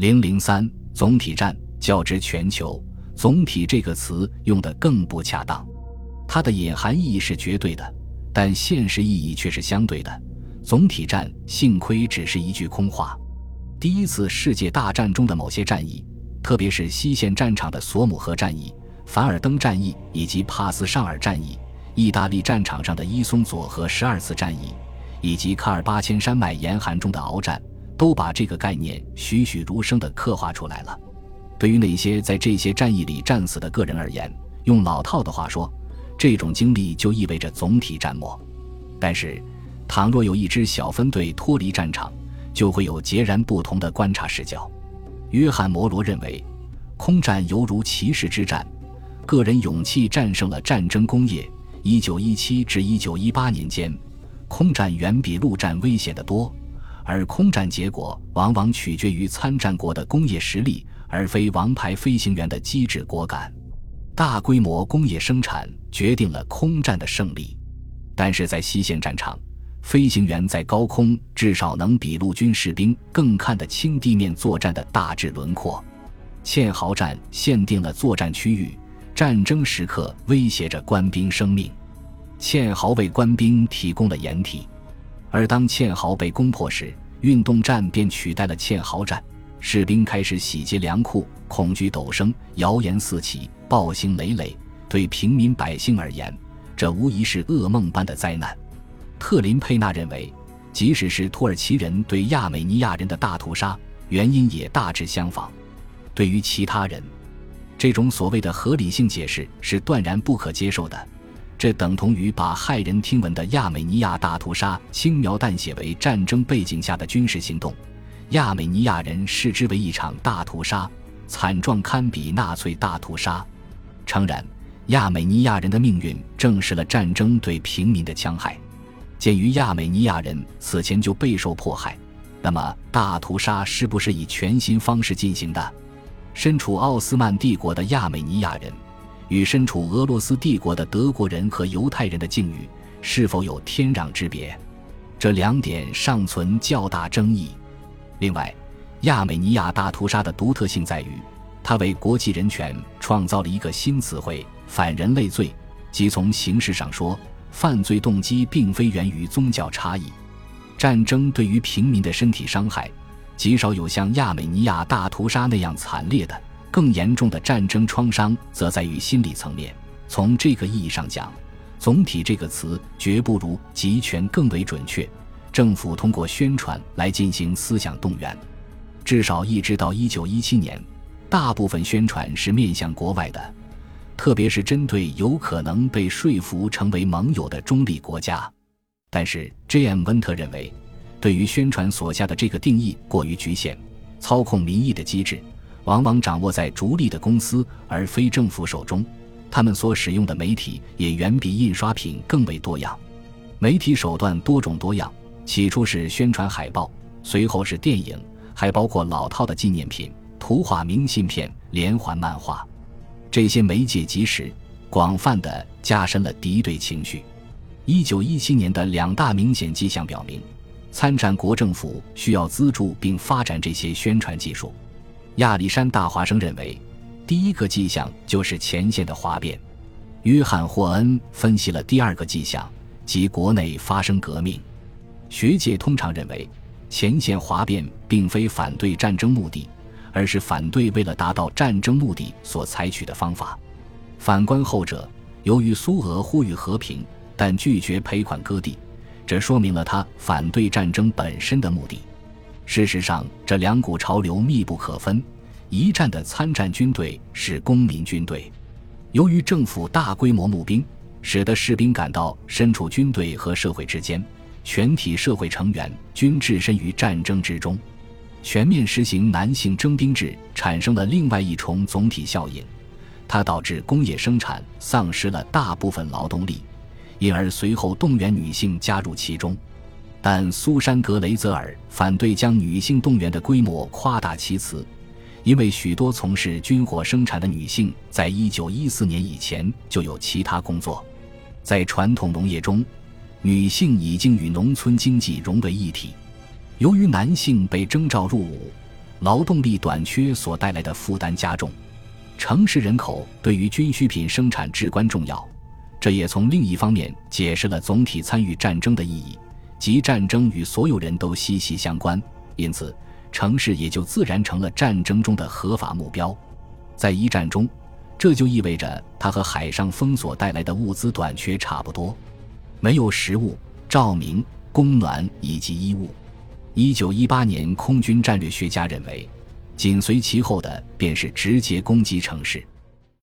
零零三总体战较之全球，总体这个词用得更不恰当，它的隐含意义是绝对的，但现实意义却是相对的。总体战幸亏只是一句空话。第一次世界大战中的某些战役，特别是西线战场的索姆河战役、凡尔登战役以及帕斯尚尔战役，意大利战场上的伊松佐和十二次战役，以及卡尔巴阡山脉严寒中的鏖战，都把这个概念栩栩如生地刻画出来了。对于那些在这些战役里战死的个人而言，用老套的话说，这种经历就意味着总体战没。但是，倘若有一支小分队脱离战场，就会有截然不同的观察视角。约翰·摩罗认为，空战犹如骑士之战，个人勇气战胜了战争工业。一九一七至一九一八年间，空战远比陆战危险得多，而空战结果往往取决于参战国的工业实力，而非王牌飞行员的机智果敢。大规模工业生产决定了空战的胜利，但是在西线战场。飞行员在高空至少能比陆军士兵更看得清地面作战的大致轮廓。堑壕战限定了作战区域，战争时刻威胁着官兵生命。堑壕为官兵提供了掩体，而当堑壕被攻破时，运动战便取代了堑壕战。士兵开始洗劫粮库，恐惧陡升，谣言四起，暴行累累。对平民百姓而言，这无疑是噩梦般的灾难。特林佩纳认为，即使是土耳其人对亚美尼亚人的大屠杀，原因也大致相仿。对于其他人，这种所谓的合理性解释是断然不可接受的。这等同于把骇人听闻的亚美尼亚大屠杀轻描淡写为战争背景下的军事行动。亚美尼亚人视之为一场大屠杀，惨状堪比纳粹大屠杀。诚然，亚美尼亚人的命运证实了战争对平民的戕害。鉴于亚美尼亚人此前就备受迫害，那么大屠杀是不是以全新方式进行的？身处奥斯曼帝国的亚美尼亚人与身处俄罗斯帝国的德国人和犹太人的境遇是否有天壤之别？这两点尚存较大争议。另外，亚美尼亚大屠杀的独特性在于，它为国际人权创造了一个新词汇——反人类罪，即从形式上说。犯罪动机并非源于宗教差异，战争对于平民的身体伤害极少有像亚美尼亚大屠杀那样惨烈的，更严重的战争创伤则在于心理层面。从这个意义上讲，“总体”这个词绝不如“集权”更为准确。政府通过宣传来进行思想动员，至少一直到一九一七年，大部分宣传是面向国外的。特别是针对有可能被说服成为盟友的中立国家，但是 J.M. 温特认为，对于宣传所下的这个定义过于局限，操控民意的机制往往掌握在逐利的公司而非政府手中，他们所使用的媒体也远比印刷品更为多样，媒体手段多种多样，起初是宣传海报，随后是电影，还包括老套的纪念品、图画明信片、连环漫画。这些媒介及时、广泛的加深了敌对情绪。一九一七年的两大明显迹象表明，参战国政府需要资助并发展这些宣传技术。亚历山大·华生认为，第一个迹象就是前线的哗变。约翰·霍恩分析了第二个迹象，即国内发生革命。学界通常认为，前线哗变并非反对战争目的。而是反对为了达到战争目的所采取的方法。反观后者，由于苏俄呼吁和平，但拒绝赔款割地，这说明了他反对战争本身的目的。事实上，这两股潮流密不可分。一战的参战军队是公民军队，由于政府大规模募兵，使得士兵感到身处军队和社会之间，全体社会成员均置身于战争之中。全面实行男性征兵制，产生了另外一重总体效应，它导致工业生产丧失了大部分劳动力，因而随后动员女性加入其中。但苏珊·格雷泽尔反对将女性动员的规模夸大其词，因为许多从事军火生产的女性在一九一四年以前就有其他工作，在传统农业中，女性已经与农村经济融为一体。由于男性被征召入伍，劳动力短缺所带来的负担加重。城市人口对于军需品生产至关重要，这也从另一方面解释了总体参与战争的意义，即战争与所有人都息息相关，因此城市也就自然成了战争中的合法目标。在一战中，这就意味着它和海上封锁带来的物资短缺差不多，没有食物、照明、供暖以及衣物。一九一八年，空军战略学家认为。紧随其后的便是直接攻击城市。